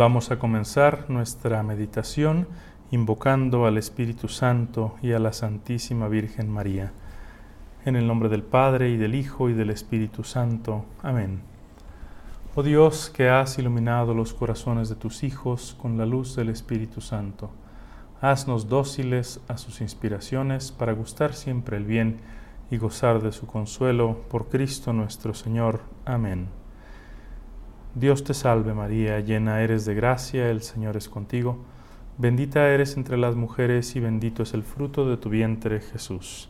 Vamos a comenzar nuestra meditación invocando al Espíritu Santo y a la Santísima Virgen María. En el nombre del Padre y del Hijo y del Espíritu Santo. Amén. Oh Dios, que has iluminado los corazones de tus hijos con la luz del Espíritu Santo, haznos dóciles a sus inspiraciones para gustar siempre el bien y gozar de su consuelo por Cristo nuestro Señor. Amén. Dios te salve María, llena eres de gracia, el Señor es contigo, bendita eres entre las mujeres y bendito es el fruto de tu vientre Jesús.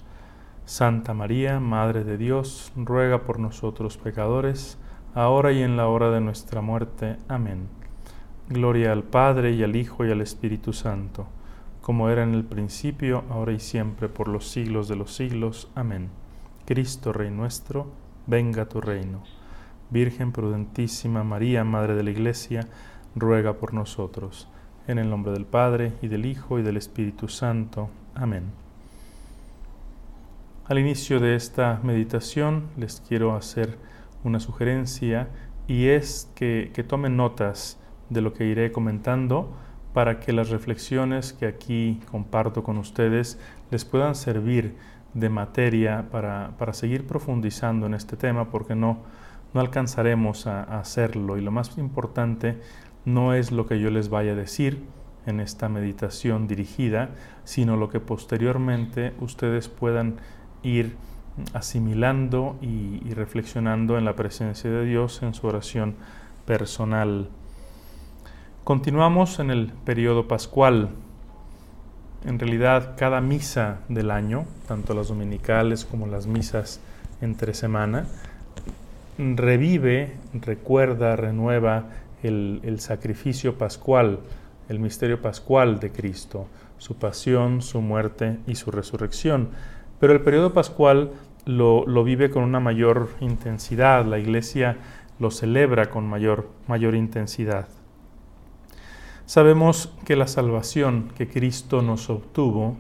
Santa María, Madre de Dios, ruega por nosotros pecadores, ahora y en la hora de nuestra muerte. Amén. Gloria al Padre y al Hijo y al Espíritu Santo, como era en el principio, ahora y siempre, por los siglos de los siglos. Amén. Cristo Rey nuestro, venga tu reino. Virgen prudentísima María, Madre de la Iglesia, ruega por nosotros. En el nombre del Padre, y del Hijo, y del Espíritu Santo. Amén. Al inicio de esta meditación les quiero hacer una sugerencia y es que, que tomen notas de lo que iré comentando para que las reflexiones que aquí comparto con ustedes les puedan servir de materia para, para seguir profundizando en este tema, porque no, no alcanzaremos a, hacerlo. Y lo más importante no es lo que yo les vaya a decir en esta meditación dirigida, sino lo que posteriormente ustedes puedan ir asimilando y, y, reflexionando en la presencia de Dios en su oración personal. Continuamos en el periodo pascual. En realidad, cada misa del año, tanto las dominicales como las misas entre semana, revive, recuerda, renueva el, sacrificio pascual, el misterio pascual de Cristo, su pasión, su muerte y su resurrección. Pero el periodo pascual lo, vive con una mayor intensidad, la iglesia lo celebra con mayor, mayor intensidad. Sabemos que la salvación que Cristo nos obtuvo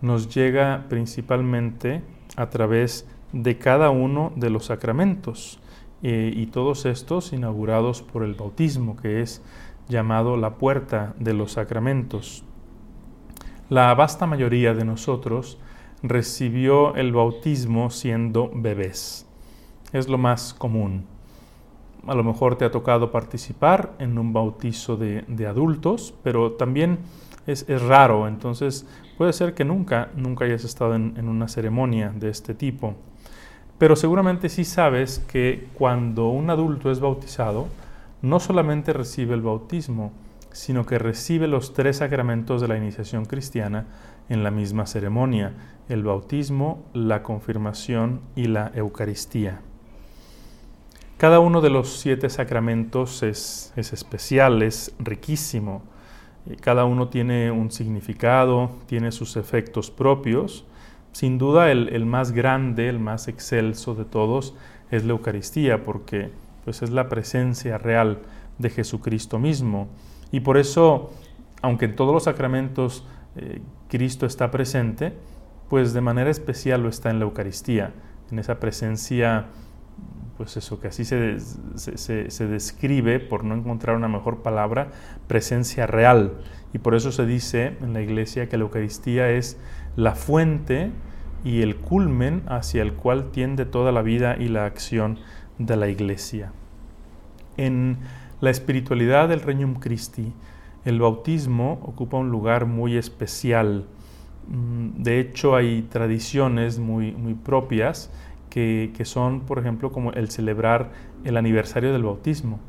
nos llega principalmente a través de cada uno de los sacramentos. Eh, y todos estos inaugurados por el bautismo, que es llamado la puerta de los sacramentos. La vasta mayoría de nosotros recibió el bautismo siendo bebés. Es lo más común. A lo mejor te ha tocado participar en un bautizo de, adultos, pero también es, raro, entonces puede ser que nunca, nunca hayas estado en una ceremonia de este tipo. Pero seguramente sí sabes que cuando un adulto es bautizado, no solamente recibe el bautismo, sino que recibe los tres sacramentos de la iniciación cristiana en la misma ceremonia, el bautismo, la confirmación y la Eucaristía. Cada uno de los siete sacramentos es, especial, es riquísimo. Cada uno tiene un significado, tiene sus efectos propios sin duda el, más grande, el más excelso de todos es la Eucaristía, porque pues, es la presencia real de Jesucristo mismo. Y por eso, aunque en todos los sacramentos eh, Cristo está presente, pues de manera especial lo está en la Eucaristía, en esa presencia, pues eso que así se, se, describe, por no encontrar una mejor palabra, presencia real. Y por eso se dice en la iglesia que la Eucaristía es la fuente y el culmen hacia el cual tiende toda la vida y la acción de la Iglesia. En la espiritualidad del Regnum Christi, el bautismo ocupa un lugar muy especial. Mm, de hecho, hay tradiciones muy, muy propias que, son, por ejemplo, como el celebrar el aniversario del bautismo.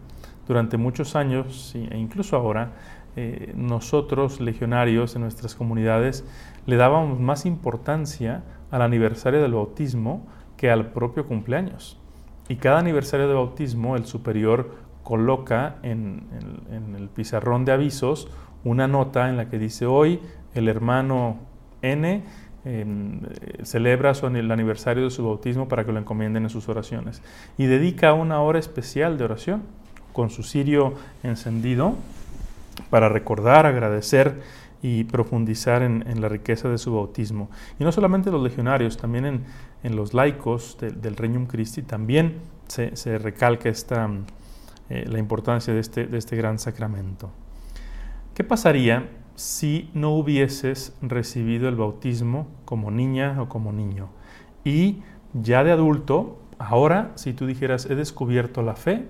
Durante muchos años, e incluso ahora, eh, nosotros, legionarios en nuestras comunidades, le dábamos más importancia al aniversario del bautismo que al propio cumpleaños. Y cada aniversario de bautismo el superior coloca en, el pizarrón de avisos una nota en la que dice hoy el hermano N em, celebra el aniversario de su bautismo para que lo encomienden en sus oraciones. Y dedica una hora especial de oración con su cirio encendido para recordar, agradecer y profundizar en, la riqueza de su bautismo. Y no solamente los legionarios, también en, los laicos del Regnum Christi también se, recalca esta, eh, la importancia de este, de este gran sacramento. ¿Qué pasaría si no hubieses recibido el bautismo como niña o como niño? Y ya de adulto, ahora, si tú dijeras, he descubierto la fe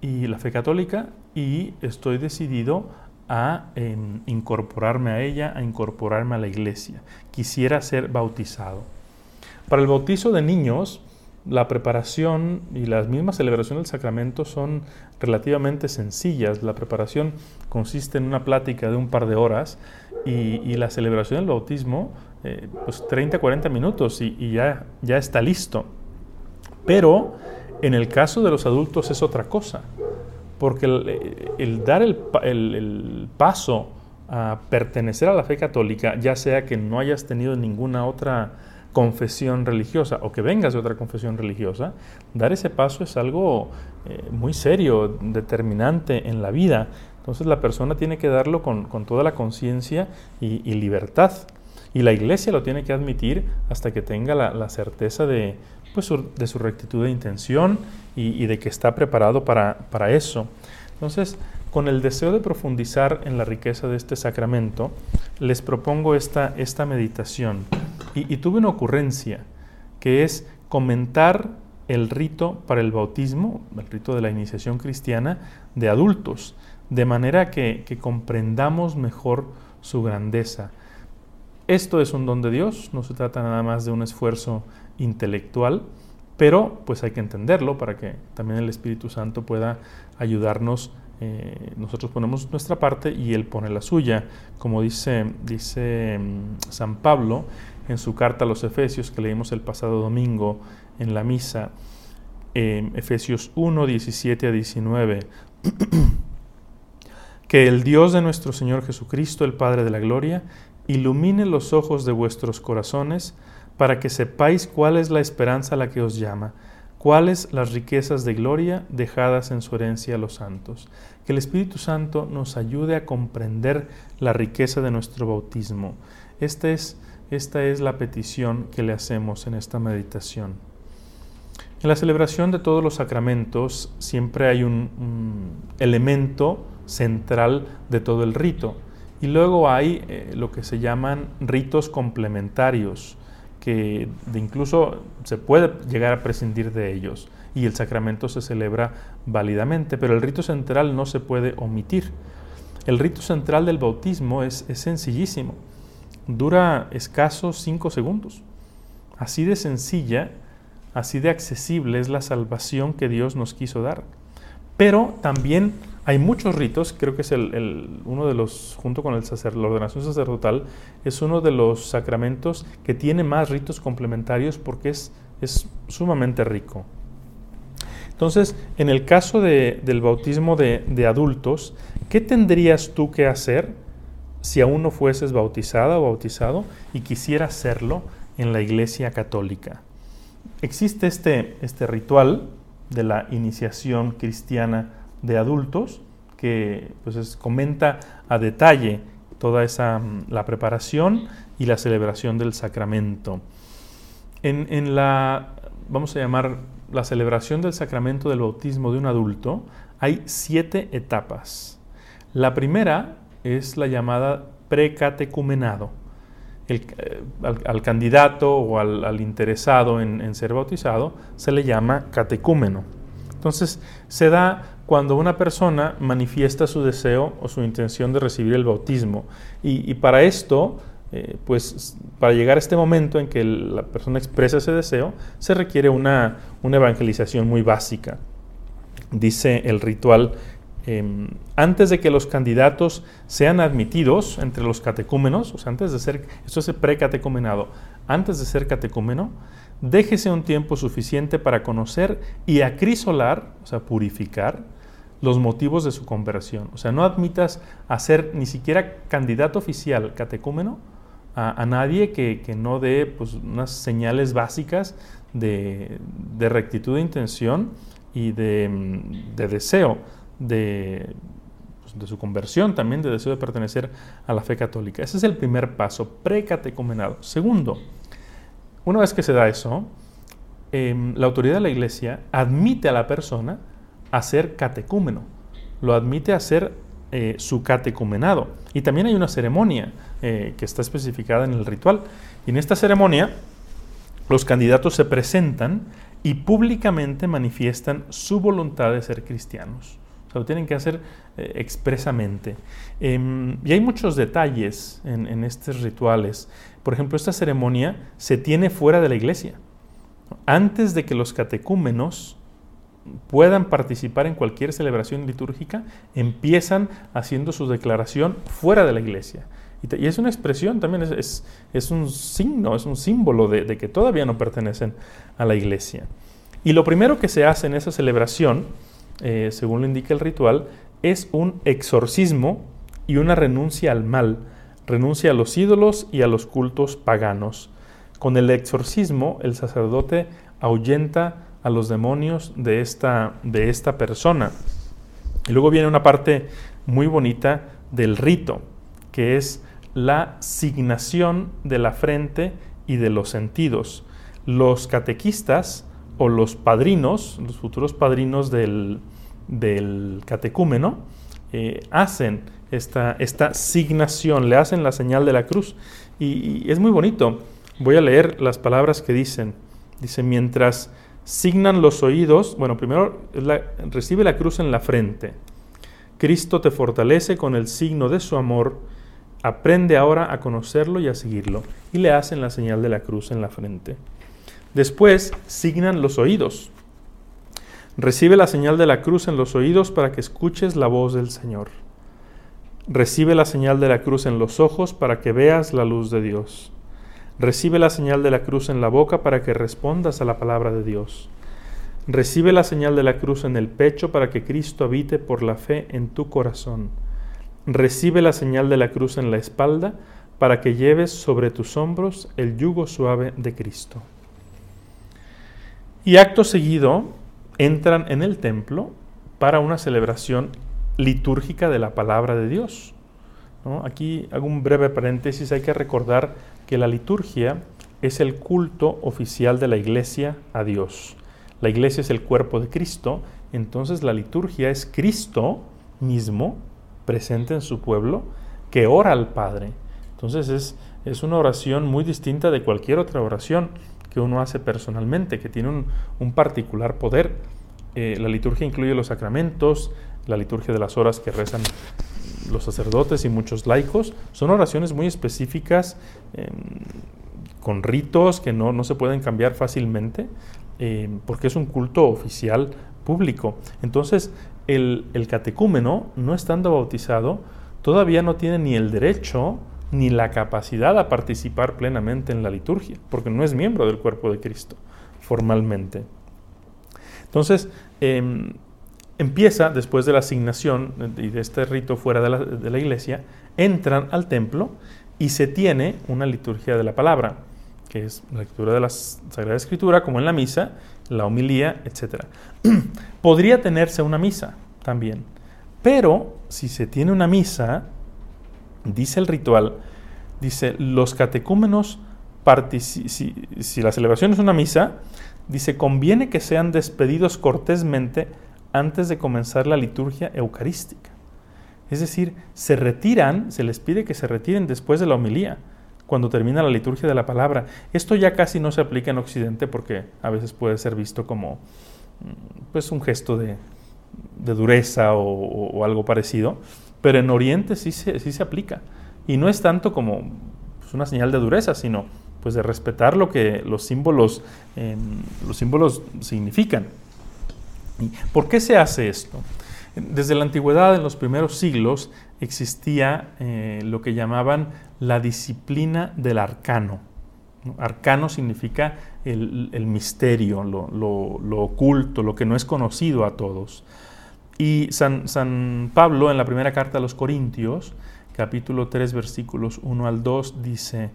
y la fe católica y estoy decidido a em, incorporarme a ella, a incorporarme a la iglesia. Quisiera ser bautizado. Para el bautizo de niños, la preparación y la misma celebración del sacramento son relativamente sencillas. La preparación consiste en una plática de un par de horas y, la celebración del bautismo, eh, pues 30, 40 minutos y, ya, ya está listo. Pero en el caso de los adultos es otra cosa, porque el, dar el, el paso a pertenecer a la fe católica, ya sea que no hayas tenido ninguna otra confesión religiosa o que vengas de otra confesión religiosa, dar ese paso es algo eh, muy serio, determinante en la vida. Entonces la persona tiene que darlo con, toda la conciencia y, libertad. Y la iglesia lo tiene que admitir hasta que tenga la, certeza de, pues, de su rectitud de intención y, de que está preparado para, para eso. Entonces, con el deseo de profundizar en la riqueza de este sacramento, les propongo esta, esta meditación. Y, tuve una ocurrencia, que es comentar el rito para el bautismo, el rito de la iniciación cristiana de adultos, de manera que comprendamos mejor su grandeza. Esto es un don de Dios, no se trata nada más de un esfuerzo intelectual, pero pues hay que entenderlo para que también el Espíritu Santo pueda ayudarnos eh, nosotros ponemos nuestra parte y Él pone la suya, como dice, dice mm, San Pablo en su carta a los Efesios que leímos el pasado domingo en la misa, Efesios 1, 17 a 19, que el Dios de nuestro Señor Jesucristo, el Padre de la Gloria, ilumine los ojos de vuestros corazones para que sepáis cuál es la esperanza a la que os llama cuáles las riquezas de gloria dejadas en su herencia a los santos. Que el Espíritu Santo nos ayude a comprender la riqueza de nuestro bautismo. Esta es, esta es la petición que le hacemos en esta meditación. En la celebración de todos los sacramentos siempre hay un, elemento central de todo el rito y luego hay eh, lo que se llaman ritos complementarios que de incluso se puede llegar a prescindir de ellos y el sacramento se celebra válidamente, pero el rito central no se puede omitir. El rito central del bautismo es, es sencillísimo, dura escasos cinco segundos. Así de sencilla, así de accesible es la salvación que Dios nos quiso dar. Pero también hay muchos ritos, creo que es el, uno de los, junto con el la ordenación sacerdotal, es uno de los sacramentos que tiene más ritos complementarios porque es, es sumamente rico. Entonces, en el caso del bautismo de, de, adultos, ¿qué tendrías tú que hacer si aún no fueses bautizada o bautizado y quisieras hacerlo en la Iglesia Católica? Existe este, este ritual de la iniciación cristiana de adultos que pues comenta a detalle toda esa mm, la preparación y la celebración del sacramento. En, en, la, vamos a llamar, la celebración del sacramento del bautismo de un adulto, hay siete etapas. La primera es la llamada precatecumenado. El, eh, al, candidato o al, interesado en, en ser bautizado se le llama catecúmeno. Entonces, se da cuando una persona manifiesta su deseo o su intención de recibir el bautismo. Y, para esto, eh, pues para llegar a este momento en que la persona expresa ese deseo, se requiere una, evangelización muy básica. Dice el ritual, em, antes de que los candidatos sean admitidos entre los catecúmenos, o sea, antes de ser, esto es precatecumenado, antes de ser catecúmeno, déjese un tiempo suficiente para conocer y acrisolar, o sea, purificar, los motivos de su conversión. O sea, no admitas a ser ni siquiera candidato oficial catecúmeno a, nadie que, no dé pues, unas señales básicas de, rectitud de intención y de, deseo de, pues, de, su conversión, también de deseo de pertenecer a la fe católica. Ese es el primer paso, precatecumenado. Segundo, una vez que se da eso, em, la autoridad de la iglesia admite a la persona a ser catecúmeno, lo admite a ser eh, su catecumenado. Y también hay una ceremonia eh, que está especificada en el ritual. Y en esta ceremonia los candidatos se presentan y públicamente manifiestan su voluntad de ser cristianos. O sea, lo tienen que hacer eh, expresamente. Em, y hay muchos detalles en, en estos rituales. Por ejemplo, esta ceremonia se tiene fuera de la iglesia. Antes de que los catecúmenos puedan participar en cualquier celebración litúrgica, empiezan haciendo su declaración fuera de la iglesia. Y, es una expresión también, es, es, un signo, es un símbolo de, que todavía no pertenecen a la iglesia. Y lo primero que se hace en esa celebración, eh, según lo indica el ritual, es un exorcismo y una renuncia al mal, renuncia a los ídolos y a los cultos paganos. Con el exorcismo, el sacerdote ahuyenta a los demonios de esta, de esta persona. Y luego viene una parte muy bonita del rito, que es la signación de la frente y de los sentidos. Los catequistas o los padrinos, los futuros padrinos del, catecúmeno, eh, hacen esta, esta signación, le hacen la señal de la cruz. Y, es muy bonito. Voy a leer las palabras que dicen. Dice, mientras signan los oídos, bueno, primero recibe la cruz en la frente. Cristo te fortalece con el signo de su amor Aprende ahora a conocerlo y a seguirlo. Y le hacen la señal de la cruz en la frente. Después signan los oídos. Recibe la señal de la cruz en los oídos para que escuches la voz del Señor. Recibe la señal de la cruz en los ojos para que veas la luz de Dios. Recibe la señal de la cruz en la boca para que respondas a la palabra de Dios. Recibe la señal de la cruz en el pecho para que Cristo habite por la fe en tu corazón recibe la señal de la cruz en la espalda para que lleves sobre tus hombros el yugo suave de Cristo. Y acto seguido entran en el templo para una celebración litúrgica de la palabra de Dios. Aquí hago un breve paréntesis, hay que recordar que la liturgia es el culto oficial de la iglesia a Dios. La iglesia es el cuerpo de Cristo, entonces la liturgia es Cristo mismo presente en su pueblo que ora al Padre. Entonces es, es una oración muy distinta de cualquier otra oración que uno hace personalmente, que tiene un, particular poder. Eh, la liturgia incluye los sacramentos, la liturgia de las horas que rezan los sacerdotes y muchos laicos. Son oraciones muy específicas, em, con ritos que no, no, se pueden cambiar fácilmente, em, porque es un culto oficial público. Entonces, el, catecúmeno, no estando bautizado, todavía no tiene ni el derecho ni la capacidad a participar plenamente en la liturgia, porque no es miembro del cuerpo de Cristo formalmente. Entonces, em, empieza, después de la asignación y de este rito fuera de la, de la, iglesia, entran al templo y se tiene una liturgia de la palabra, que es la lectura de la Sagrada Escritura, como en la misa, la homilía, etc. Podría tenerse una misa también, pero si se tiene una misa, dice el ritual, dice, los catecúmenos, si, si la celebración es una misa, dice, conviene que sean despedidos cortésmente antes de comenzar la liturgia eucarística. Es decir, se retiran, se les pide que se retiren después de la homilía cuando termina la liturgia de la palabra. Esto ya casi no se aplica en Occidente porque a veces puede ser visto como mm, pues, un gesto de, dureza o, algo parecido, pero en Oriente sí se, sí se aplica. Y no es tanto como pues, una señal de dureza, sino pues de respetar lo que los símbolos, em, los símbolos significan. ¿Por qué se hace esto? Desde la antigüedad, en los primeros siglos, existía eh, lo que llamaban la disciplina del arcano. Arcano significa el, misterio, lo, oculto, lo que no es conocido a todos. Y San, San, Pablo en la primera carta a los Corintios, capítulo 3, versículos 1 al 2, dice,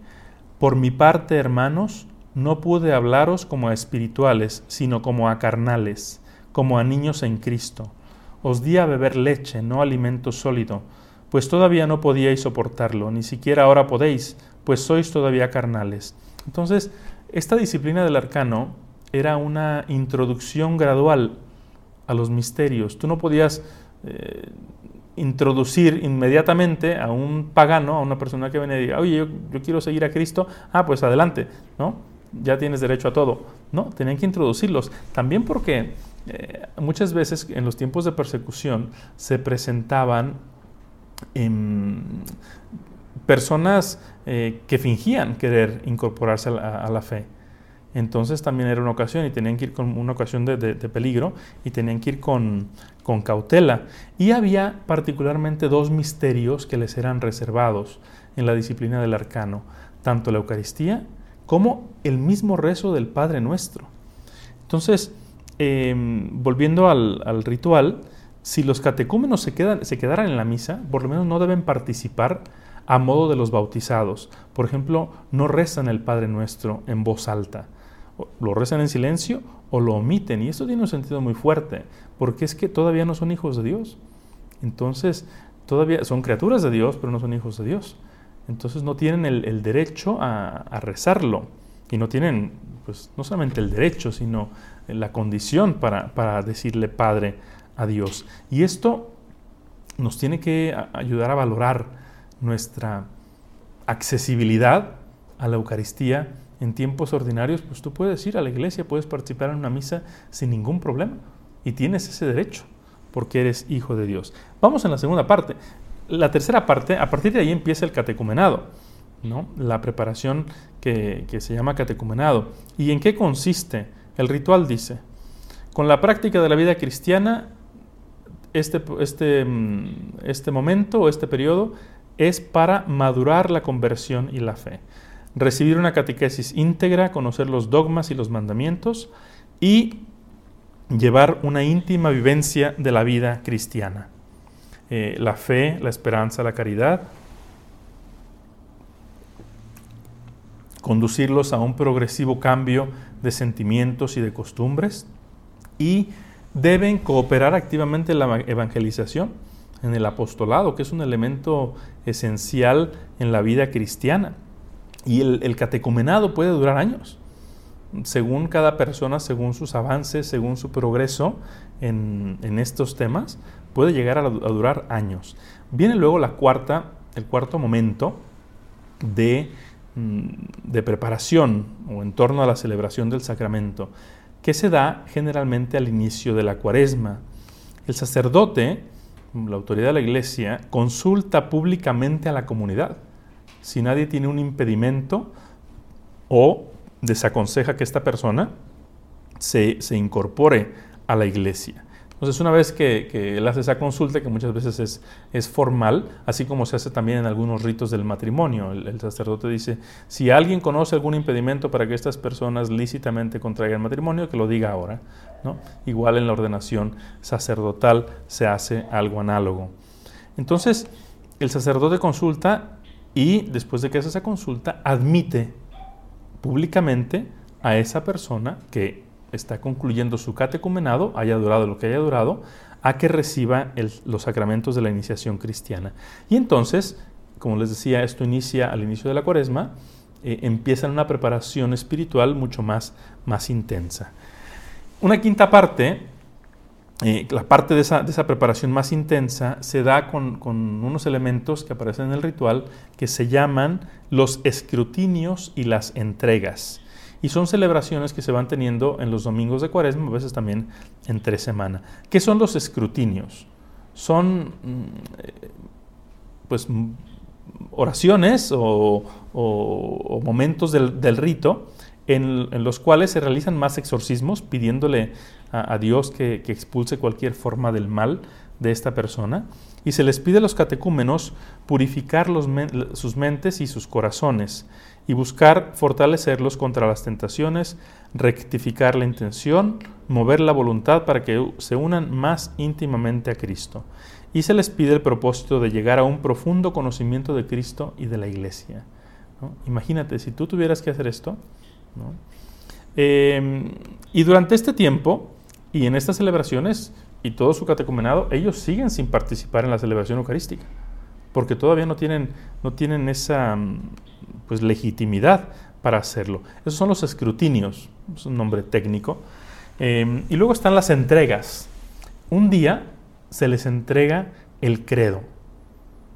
Por mi parte, hermanos, no pude hablaros como a espirituales, sino como a carnales, como a niños en Cristo os di a beber leche, no alimento sólido, pues todavía no podíais soportarlo, ni siquiera ahora podéis, pues sois todavía carnales. Entonces, esta disciplina del arcano era una introducción gradual a los misterios. Tú no podías eh, introducir inmediatamente a un pagano, a una persona que viene y diga, oye, yo, quiero seguir a Cristo, ah, pues adelante, ¿no? Ya tienes derecho a todo. No, tenían que introducirlos. También porque eh, muchas veces en los tiempos de persecución se presentaban personas eh, que fingían querer incorporarse a la fe entonces también era una ocasión y tenían que ir con una ocasión de, peligro y tenían que ir con, cautela. Y había particularmente dos misterios que les eran reservados en la disciplina del arcano, tanto la Eucaristía como el mismo rezo del Padre Nuestro. Entonces, em, volviendo al, ritual, si los catecúmenos se, quedan, se quedaran en la misa, por lo menos no deben participar a modo de los bautizados. Por ejemplo, no rezan el Padre Nuestro en voz alta lo rezan en silencio o lo omiten. Y esto tiene un sentido muy fuerte, porque es que todavía no son hijos de Dios. Entonces, todavía son criaturas de Dios, pero no son hijos de Dios. Entonces no tienen el, derecho a, rezarlo. Y no tienen, pues, no solamente el derecho, sino la condición para, para decirle Padre a Dios. Y esto nos tiene que ayudar a valorar nuestra accesibilidad a la Eucaristía en tiempos ordinarios, pues tú puedes ir a la iglesia, puedes participar en una misa sin ningún problema y tienes ese derecho porque eres hijo de Dios. Vamos en la segunda parte. La tercera parte, a partir de ahí empieza el catecumenado, ¿no? la preparación que, se llama catecumenado. ¿Y en qué consiste? El ritual dice, con la práctica de la vida cristiana, este, este, mm, este momento o este periodo es para madurar la conversión y la fe recibir una catequesis íntegra, conocer los dogmas y los mandamientos y llevar una íntima vivencia de la vida cristiana. Eh, la fe, la esperanza, la caridad, conducirlos a un progresivo cambio de sentimientos y de costumbres y deben cooperar activamente en la evangelización, en el apostolado, que es un elemento esencial en la vida cristiana. Y el, catecumenado puede durar años, según cada persona, según sus avances, según su progreso en, estos temas, puede llegar a, durar años. Viene luego la cuarta, el cuarto momento de, de preparación o en torno a la celebración del sacramento, que se da generalmente al inicio de la cuaresma. El sacerdote, la autoridad de la iglesia, consulta públicamente a la comunidad si nadie tiene un impedimento o desaconseja que esta persona se, incorpore a la iglesia. Entonces, una vez que, él hace esa consulta, que muchas veces es, formal, así como se hace también en algunos ritos del matrimonio, el, sacerdote dice, si alguien conoce algún impedimento para que estas personas lícitamente contraigan matrimonio, que lo diga ahora. ¿no? Igual en la ordenación sacerdotal se hace algo análogo. Entonces, el sacerdote consulta y después de que hace esa consulta, admite públicamente a esa persona que está concluyendo su catecumenado, haya durado lo que haya durado, a que reciba los sacramentos de la iniciación cristiana. Y entonces, como les decía, esto inicia al inicio de la cuaresma, eh, empieza una preparación espiritual mucho más, más intensa. Una quinta parte eh, la parte de esa, preparación más intensa se da con, unos elementos que aparecen en el ritual que se llaman los escrutinios y las entregas. Y son celebraciones que se van teniendo en los domingos de cuaresma, a veces también entre semana. ¿Qué son los escrutinios? Son mm, pues, oraciones o, momentos del, rito en, los cuales se realizan más exorcismos pidiéndole a, Dios que, expulse cualquier forma del mal de esta persona. Y se les pide a los catecúmenos purificar sus mentes y sus corazones y buscar fortalecerlos contra las tentaciones, rectificar la intención, mover la voluntad para que se unan más íntimamente a Cristo. Y se les pide el propósito de llegar a un profundo conocimiento de Cristo y de la Iglesia. Imagínate, si tú tuvieras que hacer esto, eh, y durante este tiempo, y en estas celebraciones y todo su catecumenado, ellos siguen sin participar en la celebración eucarística, porque todavía no tienen, no tienen esa pues, legitimidad para hacerlo. Esos son los escrutinios, es un nombre técnico. Em, y luego están las entregas. un día se les entrega el credo.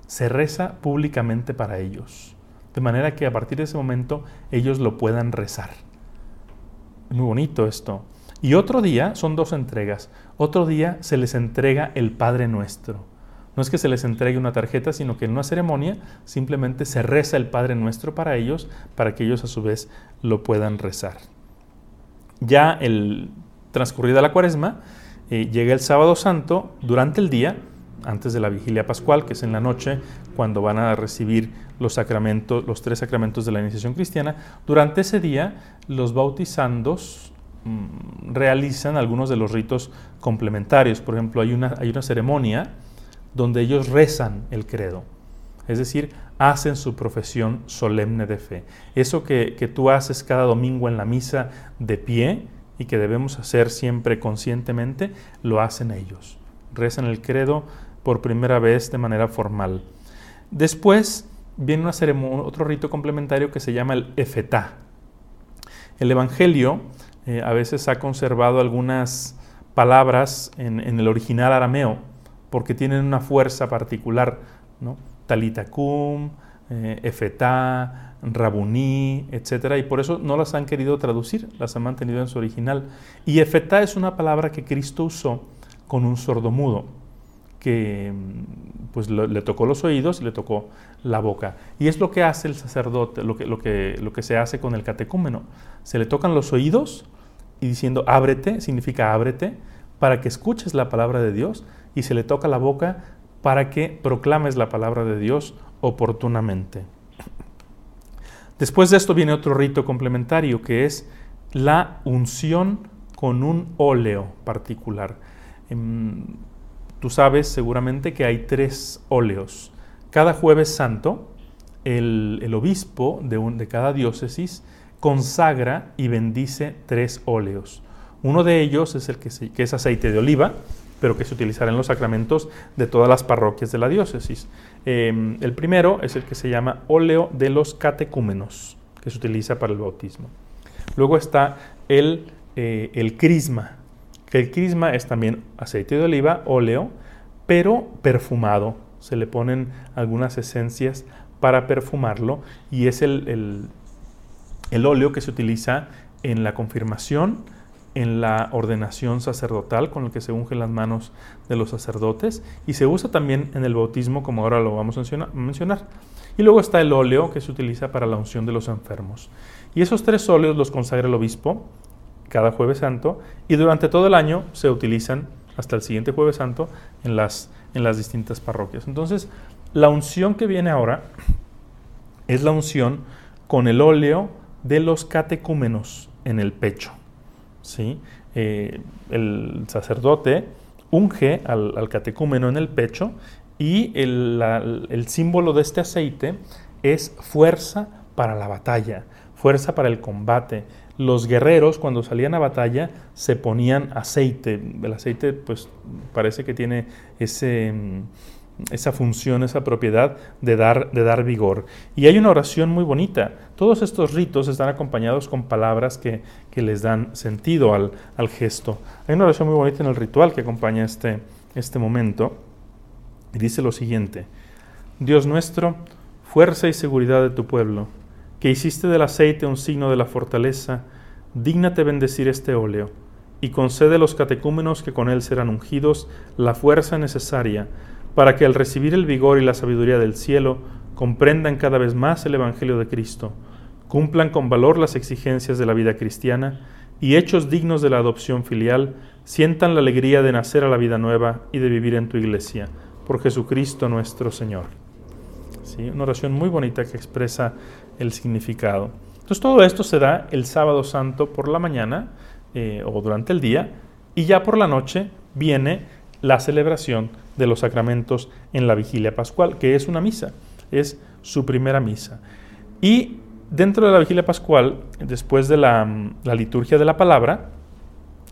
Se reza públicamente para ellos. De manera que a partir de ese momento ellos lo puedan rezar. Muy bonito esto. Y otro día, son dos entregas, otro día se les entrega el Padre Nuestro. No es que se les entregue una tarjeta, sino que en una ceremonia simplemente se reza el Padre Nuestro para ellos, para que ellos a su vez lo puedan rezar. Ya el transcurrida la cuaresma, eh, llega el sábado santo durante el día, antes de la vigilia pascual, que es en la noche, cuando van a recibir los sacramentos, los tres sacramentos de la iniciación cristiana. Durante ese día, los bautizandos mm, realizan algunos de los ritos complementarios. Por ejemplo, hay una, hay una ceremonia donde ellos rezan el credo. Es decir, hacen su profesión solemne de fe. Eso que, que tú haces cada domingo en la misa de pie y que debemos hacer siempre conscientemente, lo hacen ellos. Rezan el credo por primera vez de manera formal. Después viene una ceremonia, otro rito complementario que se llama el efetá. El Evangelio eh, a veces ha conservado algunas palabras en, el original arameo porque tienen una fuerza particular, ¿no? Talitakum, eh, efetá, rabuní, etc. Y por eso no las han querido traducir, las han mantenido en su original. Y efetá es una palabra que Cristo usó con un sordomudo que pues le tocó los oídos y le tocó la boca. Y es lo que hace el sacerdote, lo que, lo que se hace con el catecúmeno. Se le tocan los oídos y diciendo ábrete, significa ábrete, para que escuches la palabra de Dios, y se le toca la boca para que proclames la palabra de Dios oportunamente. Después de esto viene otro rito complementario que es la unción con un óleo particular. Em, Tú sabes seguramente que hay tres óleos. Cada jueves santo, el, obispo de, de cada diócesis consagra y bendice tres óleos. Uno de ellos es el que, es aceite de oliva, pero que se utilizará en los sacramentos de todas las parroquias de la diócesis. Em, el primero es el que se llama óleo de los catecúmenos, que se utiliza para el bautismo. Luego está el, eh, el crisma, que el crisma es también aceite de oliva, óleo, pero perfumado. Se le ponen algunas esencias para perfumarlo y es el, el, óleo que se utiliza en la confirmación, en la ordenación sacerdotal con el que se ungen las manos de los sacerdotes y se usa también en el bautismo como ahora lo vamos a mencionar. Y luego está el óleo que se utiliza para la unción de los enfermos. Y esos tres óleos los consagra el obispo cada jueves santo y durante todo el año se utilizan hasta el siguiente jueves santo en las, en las distintas parroquias. Entonces, la unción que viene ahora es la unción con el óleo de los catecúmenos en el pecho. ¿Sí? Eh, el sacerdote unge al, catecúmeno en el pecho y el, el símbolo de este aceite es fuerza para la batalla, fuerza para el combate, los guerreros cuando salían a batalla se ponían aceite. El aceite pues parece que tiene ese, esa función, esa propiedad de dar, de dar vigor. Y hay una oración muy bonita. Todos estos ritos están acompañados con palabras que, les dan sentido al, al, gesto. Hay una oración muy bonita en el ritual que acompaña este, este momento. Y dice lo siguiente. Dios nuestro, fuerza y seguridad de tu pueblo que hiciste del aceite un signo de la fortaleza, dígnate bendecir este óleo, y concede a los catecúmenos que con él serán ungidos la fuerza necesaria para que al recibir el vigor y la sabiduría del cielo comprendan cada vez más el Evangelio de Cristo, cumplan con valor las exigencias de la vida cristiana y hechos dignos de la adopción filial, sientan la alegría de nacer a la vida nueva y de vivir en tu iglesia. Por Jesucristo nuestro Señor. ¿Sí? Una oración muy bonita que expresa el significado. Entonces todo esto se da el sábado santo por la mañana eh, o durante el día y ya por la noche viene la celebración de los sacramentos en la vigilia pascual, que es una misa, es su primera misa. Y dentro de la vigilia pascual, después de la, liturgia de la palabra,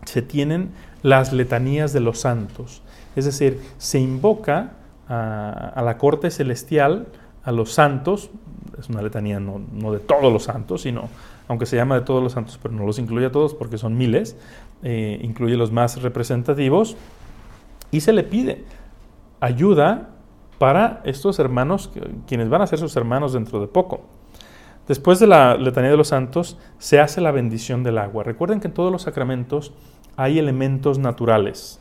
se tienen las letanías de los santos, es decir, se invoca a la corte celestial, a los santos, es una letanía no, de todos los santos, sino, aunque se llama de todos los santos, pero no los incluye a todos porque son miles, eh, incluye los más representativos, Y se le pide ayuda para estos hermanos, quienes van a ser sus hermanos dentro de poco. Después de la letanía de los santos, se hace la bendición del agua. Recuerden que en todos los sacramentos hay elementos naturales.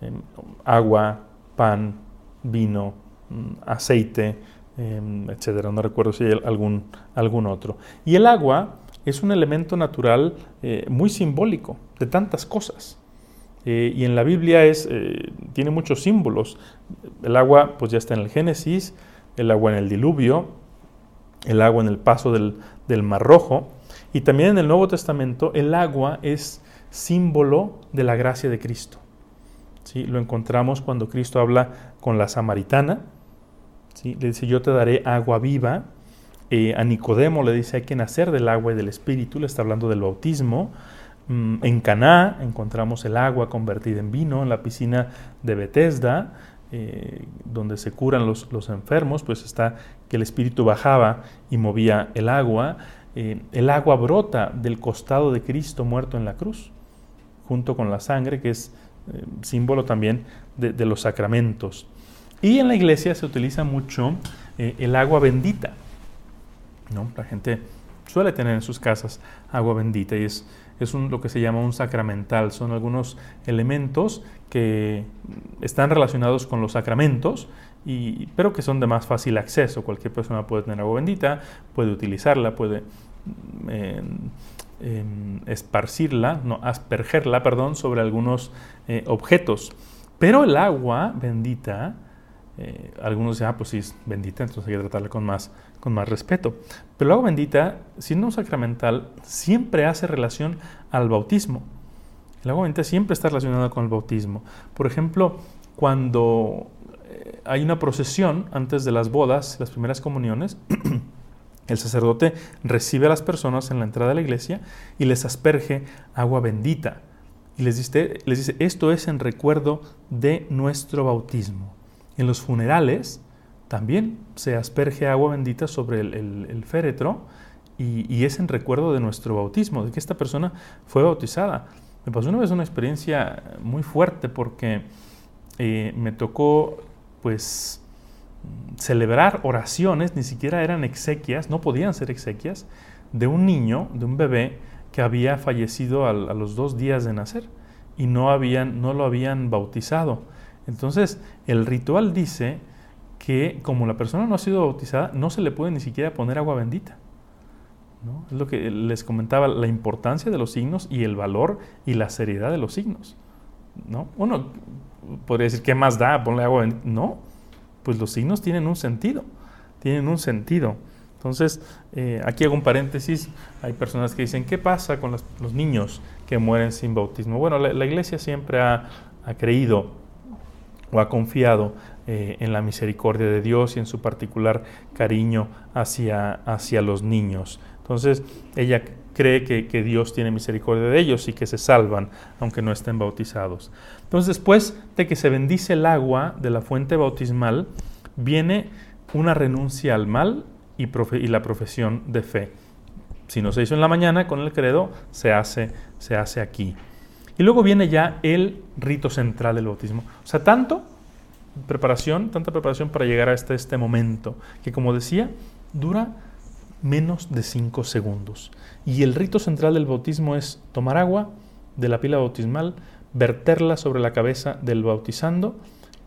Em, agua, pan, vino, mm, aceite, em, etcétera. No recuerdo si hay algún, algún otro. Y el agua es un elemento natural eh, muy simbólico de tantas cosas. Eh, y en la Biblia es, eh, tiene muchos símbolos. El agua pues ya está en el Génesis, el agua en el diluvio, el agua en el paso del, del Mar Rojo. Y también en el Nuevo Testamento el agua es símbolo de la gracia de Cristo. ¿Sí? Lo encontramos cuando Cristo habla con la samaritana. ¿sí? Le dice, yo te daré agua viva. Eh, a Nicodemo le dice, hay que nacer del agua y del Espíritu. Le está hablando del bautismo. Mm, en Caná encontramos el agua convertida en vino. En la piscina de Bethesda, eh, donde se curan los, los, enfermos, pues está que el Espíritu bajaba y movía el agua. Eh, el agua brota del costado de Cristo muerto en la cruz, junto con la sangre, que es eh, símbolo también de, los sacramentos. Y en la iglesia se utiliza mucho el agua bendita. ¿no? La gente suele tener en sus casas agua bendita y es, es lo que se llama un sacramental. Son algunos elementos que están relacionados con los sacramentos, y, pero que son de más fácil acceso. Cualquier persona puede tener agua bendita, puede utilizarla, puede eh, Em, esparcirla, no, aspergerla, perdón, sobre algunos eh, objetos. Pero el agua bendita, eh, algunos dicen, ah, pues sí, es bendita, entonces hay que tratarla con más, con más respeto. Pero el agua bendita, siendo un sacramental, siempre hace relación al bautismo. El agua bendita siempre está relacionada con el bautismo. Por ejemplo, cuando eh, hay una procesión antes de las bodas, las primeras comuniones, El sacerdote recibe a las personas en la entrada de la iglesia y les asperge agua bendita. Y les dice, les dice esto es en recuerdo de nuestro bautismo. En los funerales también se asperge agua bendita sobre el, féretro y, es en recuerdo de nuestro bautismo, de que esta persona fue bautizada. Me pasó una vez una experiencia muy fuerte porque eh, me tocó pues celebrar oraciones, ni siquiera eran exequias, no podían ser exequias, de un niño, de un bebé que había fallecido a, los dos días de nacer y no, habían, no lo habían bautizado. Entonces, el ritual dice que como la persona no ha sido bautizada, no se le puede ni siquiera poner agua bendita. Es lo que les comentaba, la importancia de los signos y el valor y la seriedad de los signos. ¿no? Uno podría decir, ¿qué más da? Ponle agua bendita. No, pues los signos tienen un sentido, tienen un sentido. Entonces, eh, aquí hago un paréntesis, hay personas que dicen, ¿qué pasa con los, niños que mueren sin bautismo? Bueno, la, iglesia siempre ha, creído o ha confiado eh, en la misericordia de Dios y en su particular cariño hacia, hacia los niños. Entonces, ella cree que, que, Dios tiene misericordia de ellos y que se salvan, aunque no estén bautizados. Entonces, después de que se bendice el agua de la fuente bautismal, viene una renuncia al mal y, y la profesión de fe. Si no se hizo en la mañana con el credo, se hace, se hace aquí. Y luego viene ya el rito central del bautismo. O sea, tanto preparación, tanta preparación para llegar a este, este momento, que como decía, dura menos de 5 segundos. Y el rito central del bautismo es tomar agua de la pila bautismal, verterla sobre la cabeza del bautizando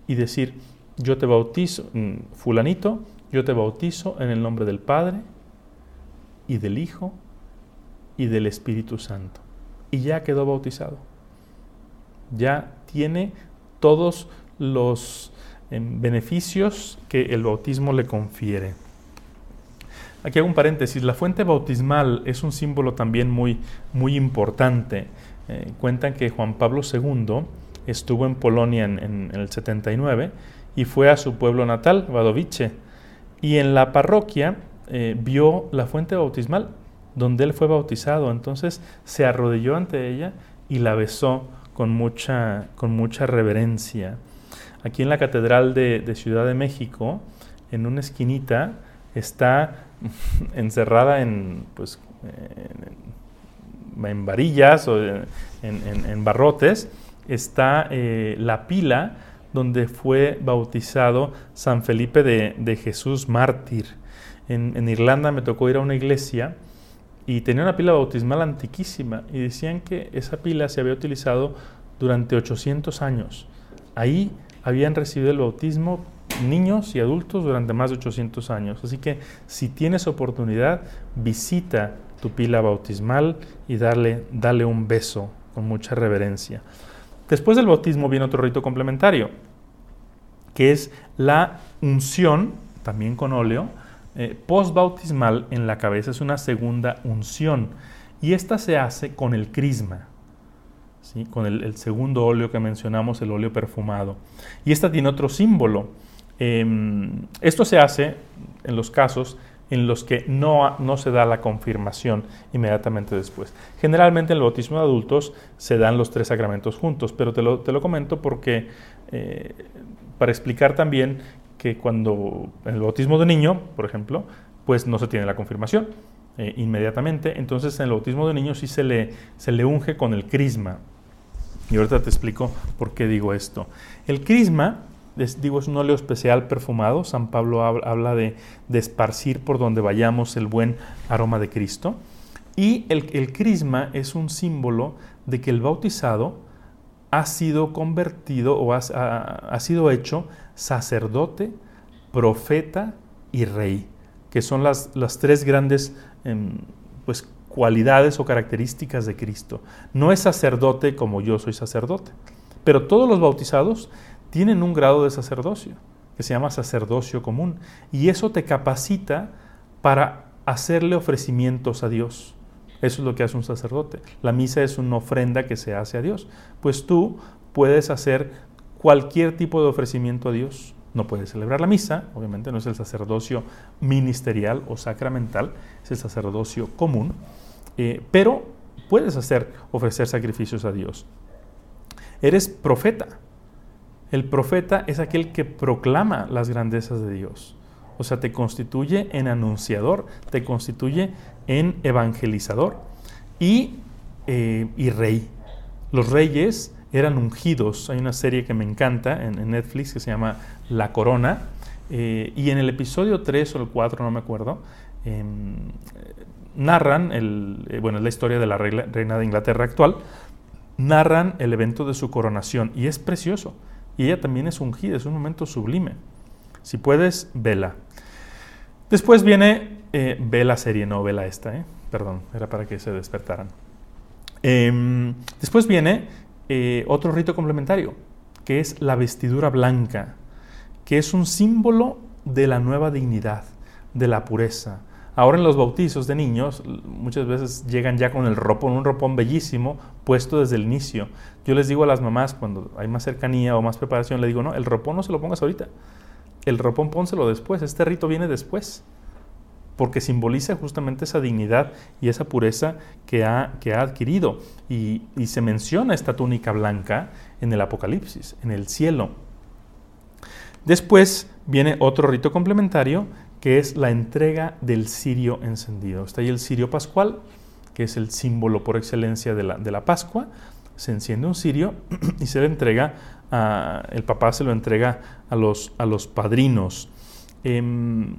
y decir, yo te bautizo, mm, fulanito, yo te bautizo en el nombre del Padre y del Hijo y del Espíritu Santo. Y ya quedó bautizado. Ya tiene todos los em, beneficios que el bautismo le confiere. Aquí hago un paréntesis, la fuente bautismal es un símbolo también muy, muy importante. Eh, cuentan que Juan Pablo II estuvo en Polonia en, el 79 y fue a su pueblo natal, Wadowice, y en la parroquia eh, vio la fuente bautismal donde él fue bautizado. Entonces se arrodilló ante ella y la besó con mucha, con mucha reverencia. Aquí en la Catedral de, de Ciudad de México, en una esquinita, está encerrada en, pues, en, varillas o en, barrotes, está eh, la pila donde fue bautizado San Felipe de, Jesús mártir. En, en, Irlanda me tocó ir a una iglesia y tenía una pila bautismal antiquísima y decían que esa pila se había utilizado durante 800 años. Ahí habían recibido el bautismo niños y adultos durante más de 800 años. Así que si tienes oportunidad, visita tu pila bautismal y darle, dale un beso con mucha reverencia. Después del bautismo viene otro rito complementario, que es la unción, también con óleo, eh, postbautismal en la cabeza, es una segunda unción. Y esta se hace con el crisma, ¿sí? con el, segundo óleo que mencionamos, el óleo perfumado. Y esta tiene otro símbolo. Em, esto se hace en los casos en los que no, no, se da la confirmación inmediatamente después. Generalmente en el bautismo de adultos se dan los tres sacramentos juntos, pero te lo, te lo comento porque eh, para explicar también que cuando en el bautismo de niño, por ejemplo, pues no se tiene la confirmación eh, inmediatamente, entonces en el bautismo de niño sí se le, se le unge con el crisma. Y ahorita te explico por qué digo esto. El crisma digo, es un óleo especial perfumado. San Pablo habla de, esparcir por donde vayamos el buen aroma de Cristo. Y el, crisma es un símbolo de que el bautizado ha sido convertido o ha, sido hecho sacerdote, profeta y rey, que son las, las tres grandes em, pues, cualidades o características de Cristo. No es sacerdote como yo soy sacerdote, pero todos los bautizados tienen un grado de sacerdocio, que se llama sacerdocio común, y eso te capacita para hacerle ofrecimientos a Dios. Eso es lo que hace un sacerdote. La misa es una ofrenda que se hace a Dios. Pues tú puedes hacer cualquier tipo de ofrecimiento a Dios. No puedes celebrar la misa, obviamente no es el sacerdocio ministerial o sacramental, es el sacerdocio común, eh, pero puedes hacer, ofrecer sacrificios a Dios. Eres profeta, el profeta es aquel que proclama las grandezas de Dios. O sea, te constituye en anunciador, te constituye en evangelizador y, eh, rey. Los reyes eran ungidos. Hay una serie que me encanta en, Netflix que se llama La Corona. Eh, y en el episodio 3 o el 4, no me acuerdo, em, narran, el, eh, bueno, es la historia de la reina de Inglaterra actual, narran el evento de su coronación y es precioso y ella también es ungida, es un momento sublime. Si puedes, vela. Después viene, eh, ve la serie, no vela esta, perdón, era para que se despertaran. Em, después viene eh, otro rito complementario, que es la vestidura blanca, que es un símbolo de la nueva dignidad, de la pureza, Ahora en los bautizos de niños muchas veces llegan ya con el ropón, un ropón bellísimo puesto desde el inicio. Yo les digo a las mamás cuando hay más cercanía o más preparación, le digo, no, el ropón no se lo pongas ahorita, el ropón pónselo después, este rito viene después, porque simboliza justamente esa dignidad y esa pureza que ha, que ha adquirido. Y, se menciona esta túnica blanca en el Apocalipsis, en el cielo. Después viene otro rito complementario que es la entrega del cirio encendido. Está ahí el cirio pascual, que es el símbolo por excelencia de la, de la Pascua. Se enciende un cirio y se le entrega, a, el papá se lo entrega a los, a los padrinos. Em,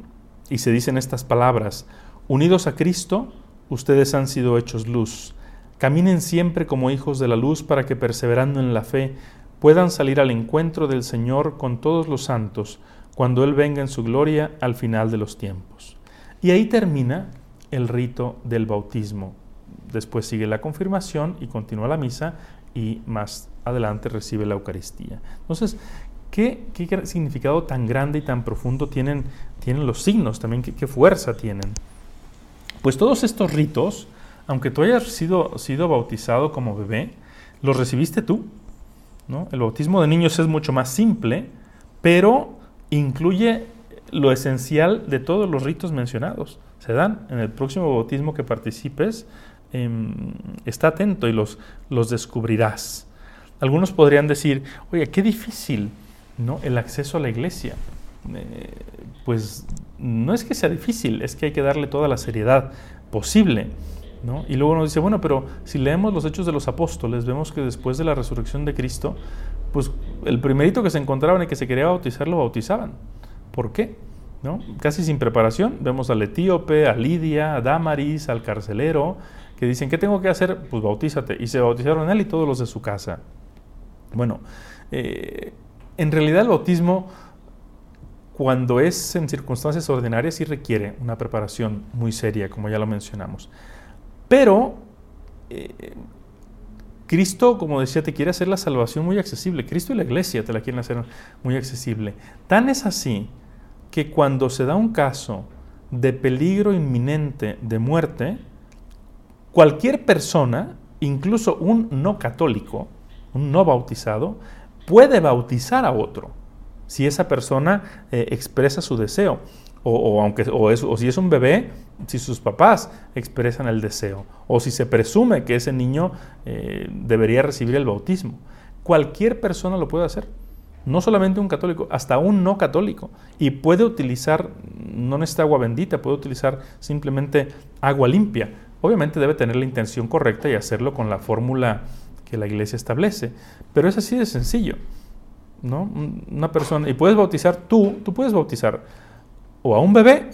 y se dicen estas palabras, unidos a Cristo, ustedes han sido hechos luz. Caminen siempre como hijos de la luz para que perseverando en la fe puedan salir al encuentro del Señor con todos los santos cuando Él venga en su gloria al final de los tiempos. Y ahí termina el rito del bautismo. Después sigue la confirmación y continúa la misa y más adelante recibe la Eucaristía. Entonces, ¿qué, significado tan grande y tan profundo tienen, tienen los signos? También, ¿qué, fuerza tienen? Pues todos estos ritos, aunque tú hayas sido, sido bautizado como bebé, los recibiste tú. ¿no? El bautismo de niños es mucho más simple, pero incluye lo esencial de todos los ritos mencionados. Se dan en el próximo bautismo que participes, em, está atento y los, los descubrirás. Algunos podrían decir, oye, qué difícil ¿no? el acceso a la iglesia. Eh, pues no es que sea difícil, es que hay que darle toda la seriedad posible. ¿no? Y luego nos dice, bueno, pero si leemos los hechos de los apóstoles, vemos que después de la resurrección de Cristo, pues el primerito que se encontraban y que se quería bautizar lo bautizaban. ¿Por qué? ¿No? Casi sin preparación, vemos al etíope, a Lidia, a Damaris, al carcelero, que dicen, ¿qué tengo que hacer? Pues bautízate. Y se bautizaron él y todos los de su casa. Bueno, eh, en realidad el bautismo, cuando es en circunstancias ordinarias, sí requiere una preparación muy seria, como ya lo mencionamos. Pero eh, Cristo, como decía, te quiere hacer la salvación muy accesible. Cristo y la iglesia te la quieren hacer muy accesible. Tan es así que cuando se da un caso de peligro inminente de muerte, cualquier persona, incluso un no católico, un no bautizado, puede bautizar a otro si esa persona eh, expresa su deseo. O, aunque, o, si es un bebé, si sus papás expresan el deseo. O si se presume que ese niño eh, debería recibir el bautismo. Cualquier persona lo puede hacer. No solamente un católico, hasta un no católico. Y puede utilizar, no necesita agua bendita, puede utilizar simplemente agua limpia. Obviamente debe tener la intención correcta y hacerlo con la fórmula que la iglesia establece. Pero es así de sencillo. ¿no? Una persona, y puedes bautizar tú, tú puedes bautizar o a un bebé,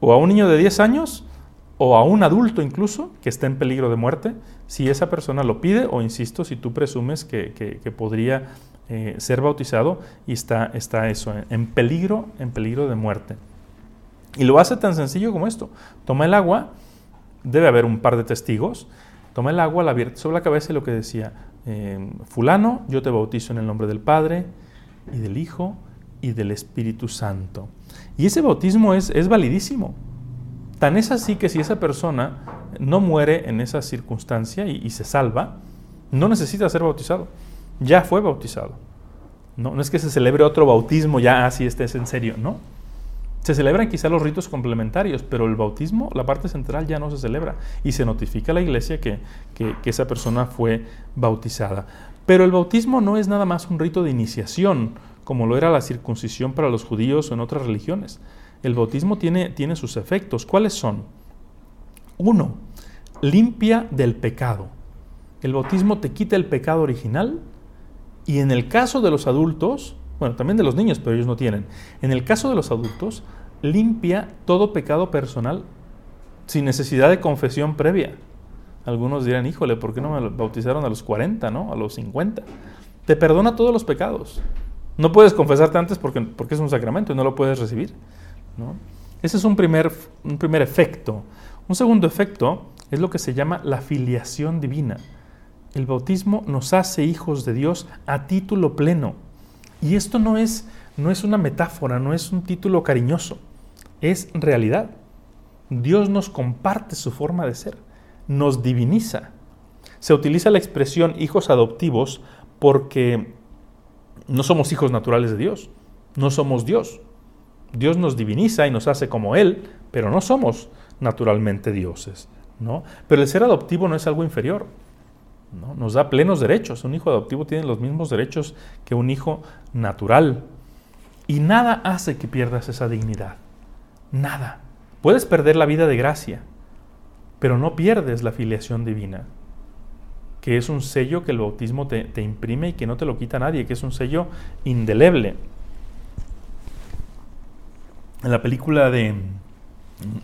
o a un niño de 10 años, o a un adulto incluso que esté en peligro de muerte, si esa persona lo pide, o insisto, si tú presumes que, podría eh, ser bautizado y está, está eso, en peligro, en peligro de muerte. Y lo hace tan sencillo como esto. Toma el agua, debe haber un par de testigos, toma el agua, la vierte sobre la cabeza y lo que decía, eh, fulano, yo te bautizo en el nombre del Padre y del Hijo y del Espíritu Santo. Y ese bautismo es, es validísimo. Tan es así que si esa persona no muere en esa circunstancia y, se salva, no necesita ser bautizado. Ya fue bautizado. No, es que se celebre otro bautismo ya así estés en serio, no. Se celebran quizá los ritos complementarios, pero el bautismo, la parte central ya no se celebra y se notifica a la iglesia que, esa persona fue bautizada. Pero el bautismo no es nada más un rito de iniciación, como lo era la circuncisión para los judíos o en otras religiones. El bautismo tiene, tiene sus efectos. ¿Cuáles son? Uno, limpia del pecado. El bautismo te quita el pecado original y en el caso de los adultos, bueno, también de los niños, pero ellos no tienen. En el caso de los adultos, limpia todo pecado personal sin necesidad de confesión previa. Algunos dirán, híjole, ¿por qué no me bautizaron a los 40, no? A los 50. Te perdona todos los pecados. No puedes confesarte antes porque, porque es un sacramento y no lo puedes recibir. ¿no? Ese es un primer, un primer efecto. Un segundo efecto es lo que se llama la filiación divina. El bautismo nos hace hijos de Dios a título pleno. Y esto no es, no es una metáfora, no es un título cariñoso, es realidad. Dios nos comparte su forma de ser, nos diviniza. Se utiliza la expresión hijos adoptivos porque no somos hijos naturales de Dios, no somos Dios. Dios nos diviniza y nos hace como Él, pero no somos naturalmente dioses. ¿no? Pero el ser adoptivo no es algo inferior. Nos da plenos derechos. Un hijo adoptivo tiene los mismos derechos que un hijo natural. Y nada hace que pierdas esa dignidad. Nada. Puedes perder la vida de gracia, pero no pierdes la filiación divina, que es un sello que el bautismo te, te imprime y que no te lo quita nadie, que es un sello indeleble. En la película de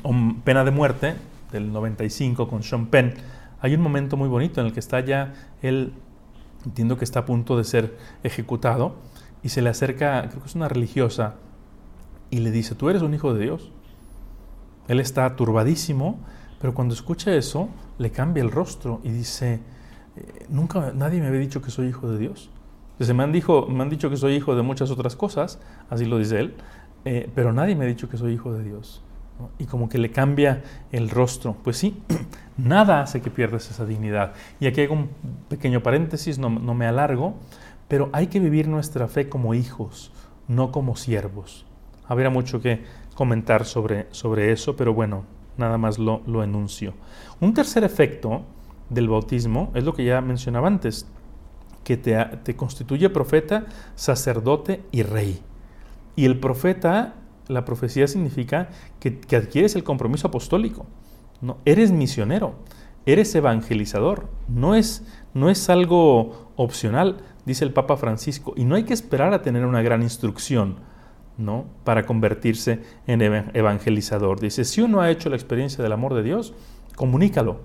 mm, Pena de Muerte, del 95, con Sean Penn, hay un momento muy bonito en el que está ya él, entiendo que está a punto de ser ejecutado, y se le acerca, creo que es una religiosa, y le dice, tú eres un hijo de Dios. Él está turbadísimo, pero cuando escucha eso, le cambia el rostro y dice, eh, nunca nadie me había dicho que soy hijo de Dios. Se me han, me han dicho que soy hijo de muchas otras cosas, así lo dice él, eh, pero nadie me ha dicho que soy hijo de Dios y como que le cambia el rostro. Pues sí, nada hace que pierdas esa dignidad. Y aquí hago un pequeño paréntesis, no, me alargo, pero hay que vivir nuestra fe como hijos, no como siervos. Habría mucho que comentar sobre, sobre eso, pero bueno, nada más lo, lo enuncio. Un tercer efecto del bautismo es lo que ya mencionaba antes, que te, te constituye profeta, sacerdote y rey. Y el profeta la profecía significa que, adquieres el compromiso apostólico. ¿no? Eres misionero. eres evangelizador, no es, no es algo opcional, dice el Papa Francisco, y no hay que esperar a tener una gran instrucción ¿no? para convertirse en evangelizador. Dice, si uno ha hecho la experiencia del amor de Dios, comunícalo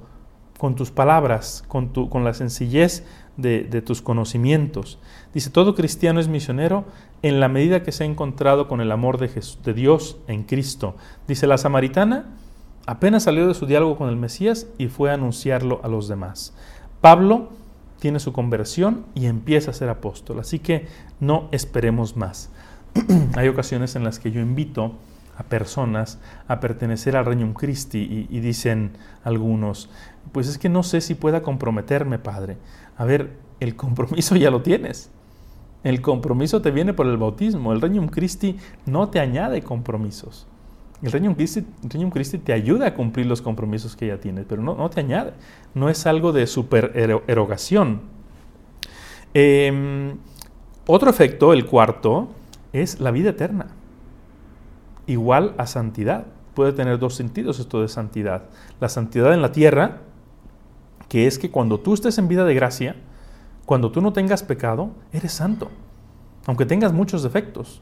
con tus palabras, con, tu, con la sencillez de, tus conocimientos. Dice, todo cristiano es misionero en la medida que se ha encontrado con el amor de, de Dios en Cristo. Dice, la samaritana apenas salió de su diálogo con el Mesías y fue a anunciarlo a los demás. Pablo tiene su conversión y empieza a ser apóstol, así que no esperemos más. Hay ocasiones en las que yo invito a personas a pertenecer al Reino Christi y, dicen algunos, pues es que no sé si pueda comprometerme, Padre. A ver, el compromiso ya lo tienes. El compromiso te viene por el bautismo. El Reino Christi no te añade compromisos. El Reino Christi, te ayuda a cumplir los compromisos que ya tienes, pero no, no te añade. No es algo de super erogación. Em, otro efecto, el cuarto, es la vida eterna igual a santidad. Puede tener dos sentidos esto de santidad. La santidad en la tierra, que es que cuando tú estés en vida de gracia, cuando tú no tengas pecado, eres santo. Aunque tengas muchos defectos,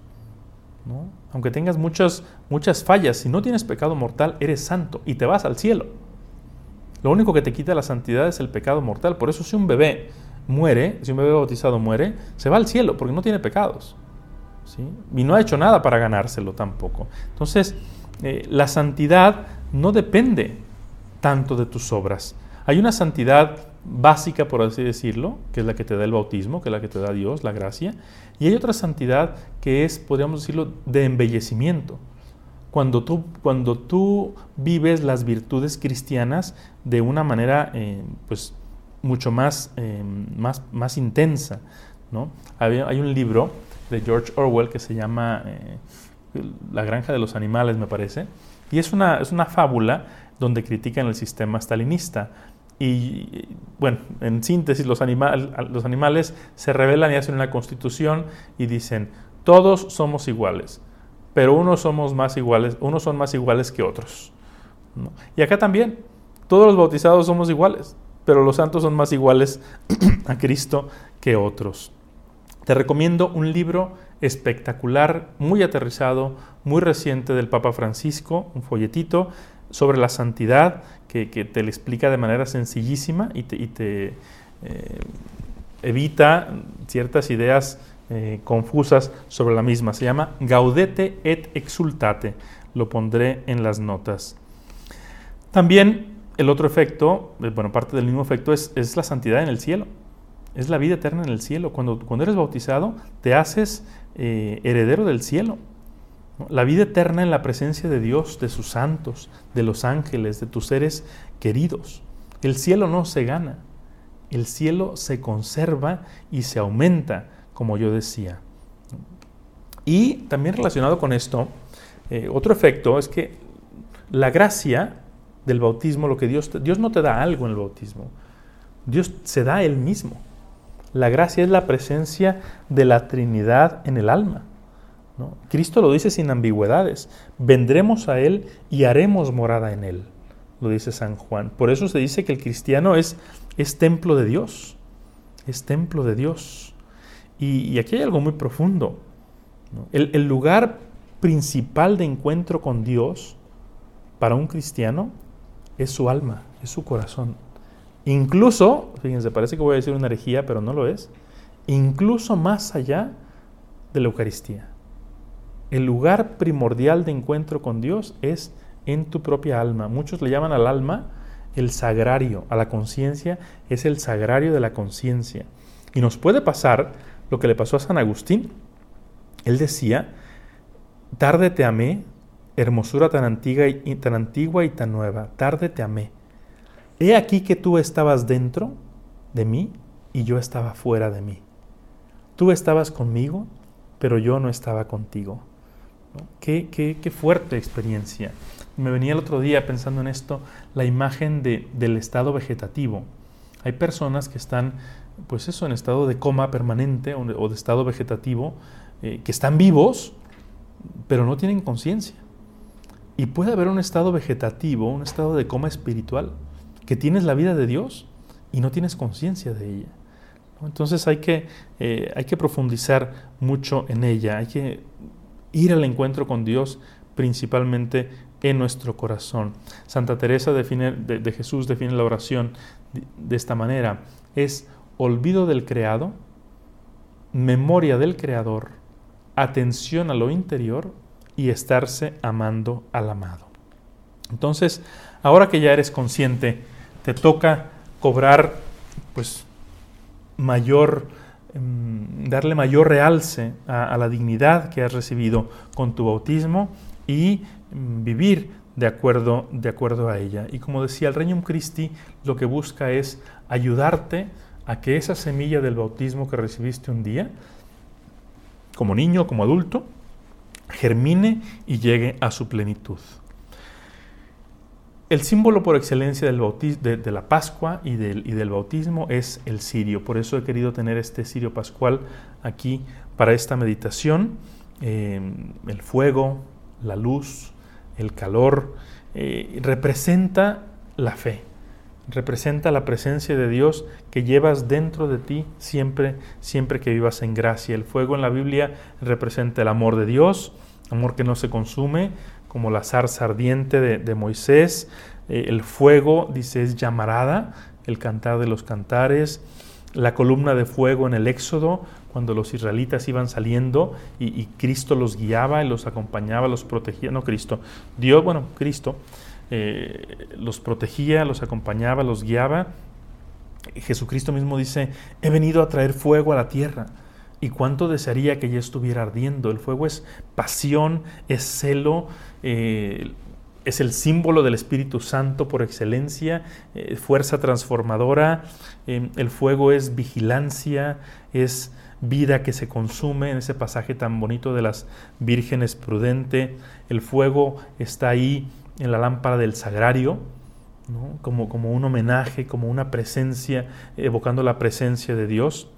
aunque tengas muchas, muchas fallas, si no tienes pecado mortal, eres santo y te vas al cielo. Lo único que te quita la santidad es el pecado mortal. Por eso si un bebé muere, si un bebé bautizado muere, se va al cielo porque no tiene pecados. Y no ha hecho nada para ganárselo tampoco. Entonces, eh, la santidad no depende tanto de tus obras. Hay una santidad básica, por así decirlo, que es la que te da el bautismo, que es la que te da Dios, la gracia, y hay otra santidad que es, podríamos decirlo, de embellecimiento. Cuando tú, cuando tú vives las virtudes cristianas de una manera, eh, pues, mucho más, eh, más, más intensa. ¿no? hay un libro de George Orwell que se llama eh, La granja de los animales, me parece. Y es una, es una fábula donde critican el sistema stalinista. Y bueno, en síntesis, los, los animales se rebelan y hacen una constitución y dicen, todos somos iguales, pero unos somos más iguales, unos son más iguales que otros. Y acá también, todos los bautizados somos iguales, pero los santos son más iguales a Cristo que otros. Te recomiendo un libro espectacular, muy aterrizado, muy reciente del Papa Francisco, un folletito sobre la santidad que, te le explica de manera sencillísima y te, eh, evita ciertas ideas eh, confusas sobre la misma. Se llama Gaudete et Exultate. Lo pondré en las notas. También el otro efecto, eh, bueno, parte del mismo efecto es, es la santidad en el cielo es la vida eterna en el cielo. Cuando, cuando eres bautizado, te haces heredero del cielo. La vida eterna en la presencia de Dios, de sus santos, de los ángeles, de tus seres queridos. El cielo no se gana, el cielo se conserva y se aumenta, como yo decía. Y también relacionado con esto, eh, otro efecto es que la gracia del bautismo, lo que Dios, Dios no te da algo en el bautismo, Dios se da Él mismo. La gracia es la presencia de la Trinidad en el alma. Cristo lo dice sin ambigüedades. Vendremos a Él y haremos morada en Él, lo dice San Juan. Por eso se dice que el cristiano es, es templo de Dios. Es templo de Dios. Y, aquí hay algo muy profundo. El, el lugar principal de encuentro con Dios para un cristiano es su alma, es su corazón. Incluso, fíjense, parece que voy a decir una herejía, pero no lo es, incluso más allá de la Eucaristía. El lugar primordial de encuentro con Dios es en tu propia alma. Muchos le llaman al alma el sagrario, a la conciencia es el sagrario de la conciencia. Y nos puede pasar lo que le pasó a San Agustín. Él decía, tarde te amé, hermosura tan antigua y tan, antigua y tan nueva, tarde te amé. He aquí que tú estabas dentro de mí y yo estaba fuera de mí. Tú estabas conmigo, pero yo no estaba contigo. Qué, qué, fuerte experiencia. Me venía el otro día pensando en esto, la imagen de, del estado vegetativo. Hay personas que están, pues eso, en estado de coma permanente o de, estado vegetativo, eh, que están vivos, pero no tienen conciencia. Y puede haber un estado vegetativo, un estado de coma espiritual que tienes la vida de Dios y no tienes conciencia de ella. Entonces hay que, eh, hay que profundizar mucho en ella, hay que ir al encuentro con Dios principalmente en nuestro corazón. Santa Teresa define, de, Jesús define la oración de, esta manera. Es olvido del creado, memoria del creador, atención a lo interior y estarse amando al amado. Entonces, ahora que ya eres consciente, te toca cobrar pues mayor darle mayor realce a, la dignidad que has recibido con tu bautismo y mm, vivir de acuerdo, de acuerdo a ella. Y como decía, el Regnum Christi lo que busca es ayudarte a que esa semilla del bautismo que recibiste un día, como niño, como adulto, germine y llegue a su plenitud. El símbolo por excelencia de, la Pascua y del, y del, bautismo es el cirio. Por eso he querido tener este cirio pascual aquí para esta meditación. Eh, el fuego, la luz, el calor, eh, representa la fe, representa la presencia de Dios que llevas dentro de ti siempre, siempre que vivas en gracia. El fuego en la Biblia representa el amor de Dios, amor que no se consume, como la zarza ardiente de, Moisés. Eh, el fuego, dice, es llamarada, el cantar de los cantares. La columna de fuego en el Éxodo, cuando los israelitas iban saliendo y, Cristo los guiaba y los acompañaba, los protegía, no Cristo, Dios, bueno, Cristo, eh, los protegía, los acompañaba, los guiaba. Jesucristo mismo dice, he venido a traer fuego a la tierra. Y cuánto desearía que ya estuviera ardiendo. El fuego es pasión, es celo, eh, es el símbolo del Espíritu Santo por excelencia, eh, fuerza transformadora. el fuego es vigilancia, es vida que se consume en ese pasaje tan bonito de las vírgenes prudente. El fuego está ahí en la lámpara del sagrario, como, como un homenaje, como una presencia, evocando la presencia de Dios.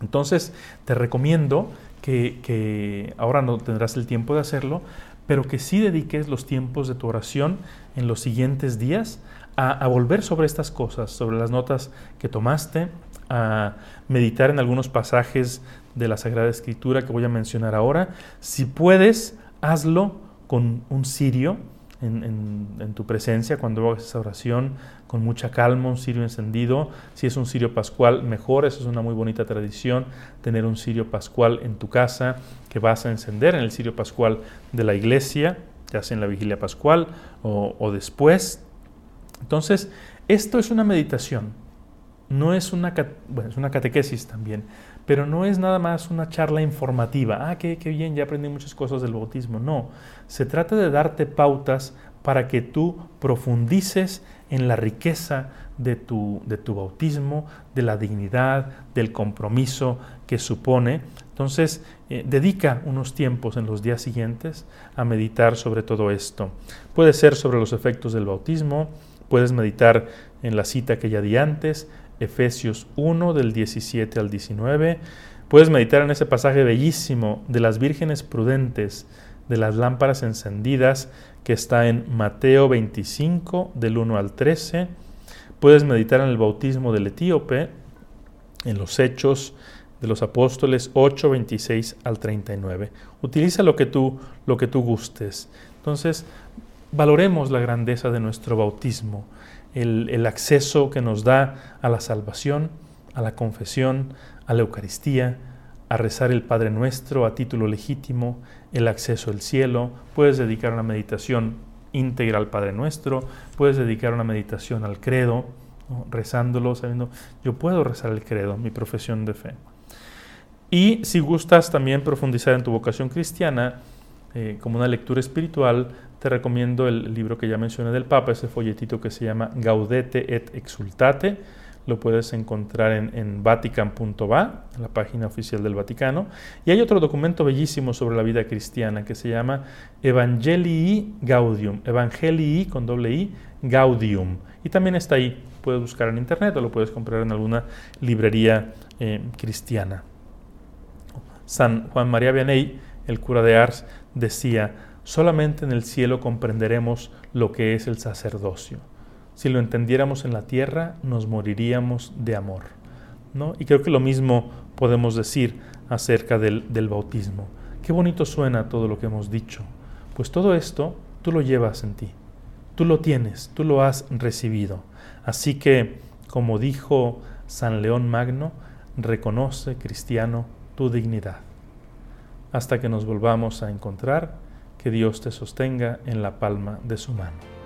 Entonces, te recomiendo que, ahora no tendrás el tiempo de hacerlo, pero que sí dediques los tiempos de tu oración en los siguientes días a, volver sobre estas cosas, sobre las notas que tomaste, a meditar en algunos pasajes de la Sagrada Escritura que voy a mencionar ahora. Si puedes, hazlo con un cirio en, tu presencia cuando hagas esa oración, con mucha calma, un cirio encendido. Si es un cirio pascual, mejor, eso es una muy bonita tradición, tener un cirio pascual en tu casa que vas a encender en el cirio pascual de la iglesia, ya sea en la vigilia pascual o, o después. Entonces, esto es una meditación, no es una, bueno, es una catequesis también, pero no es nada más una charla informativa. Ah, qué, qué bien, ya aprendí muchas cosas del bautismo. No, se trata de darte pautas para que tú profundices en la riqueza de tu, de tu bautismo, de la dignidad, del compromiso que supone. Entonces, eh, dedica unos tiempos en los días siguientes a meditar sobre todo esto. Puede ser sobre los efectos del bautismo, puedes meditar en la cita que ya di antes, Efesios 1 del 17 al 19. Puedes meditar en ese pasaje bellísimo de las vírgenes prudentes, de las lámparas encendidas, que está en Mateo 25 del 1 al 13. Puedes meditar en el bautismo del etíope, en los hechos de los apóstoles 8, 26 al 39. Utiliza lo que tú, lo que tú gustes. Entonces, valoremos la grandeza de nuestro bautismo el, acceso que nos da a la salvación, a la confesión, a la Eucaristía, a rezar el Padre Nuestro a título legítimo, el acceso al cielo, puedes dedicar una meditación íntegra al Padre Nuestro, puedes dedicar una meditación al credo, rezándolo, sabiendo, yo puedo rezar el credo, mi profesión de fe. Y si gustas también profundizar en tu vocación cristiana, eh, como una lectura espiritual, te recomiendo el libro que ya mencioné del Papa, ese folletito que se llama Gaudete et Exultate. Lo puedes encontrar en, en vatican.va, la página oficial del Vaticano. Y hay otro documento bellísimo sobre la vida cristiana que se llama Evangelii Gaudium. Evangelii con doble I, Gaudium. Y también está ahí. Puedes buscar en internet o lo puedes comprar en alguna librería eh, cristiana. San Juan María Vianney, el cura de Ars, decía, Solamente en el cielo comprenderemos lo que es el sacerdocio. Si lo entendiéramos en la tierra, nos moriríamos de amor. ¿no? Y creo que lo mismo podemos decir acerca del, del bautismo. Qué bonito suena todo lo que hemos dicho. Pues todo esto tú lo llevas en ti. Tú lo tienes, tú lo has recibido. Así que, como dijo San León Magno, reconoce, cristiano, tu dignidad. Hasta que nos volvamos a encontrar, que Dios te sostenga en la palma de su mano.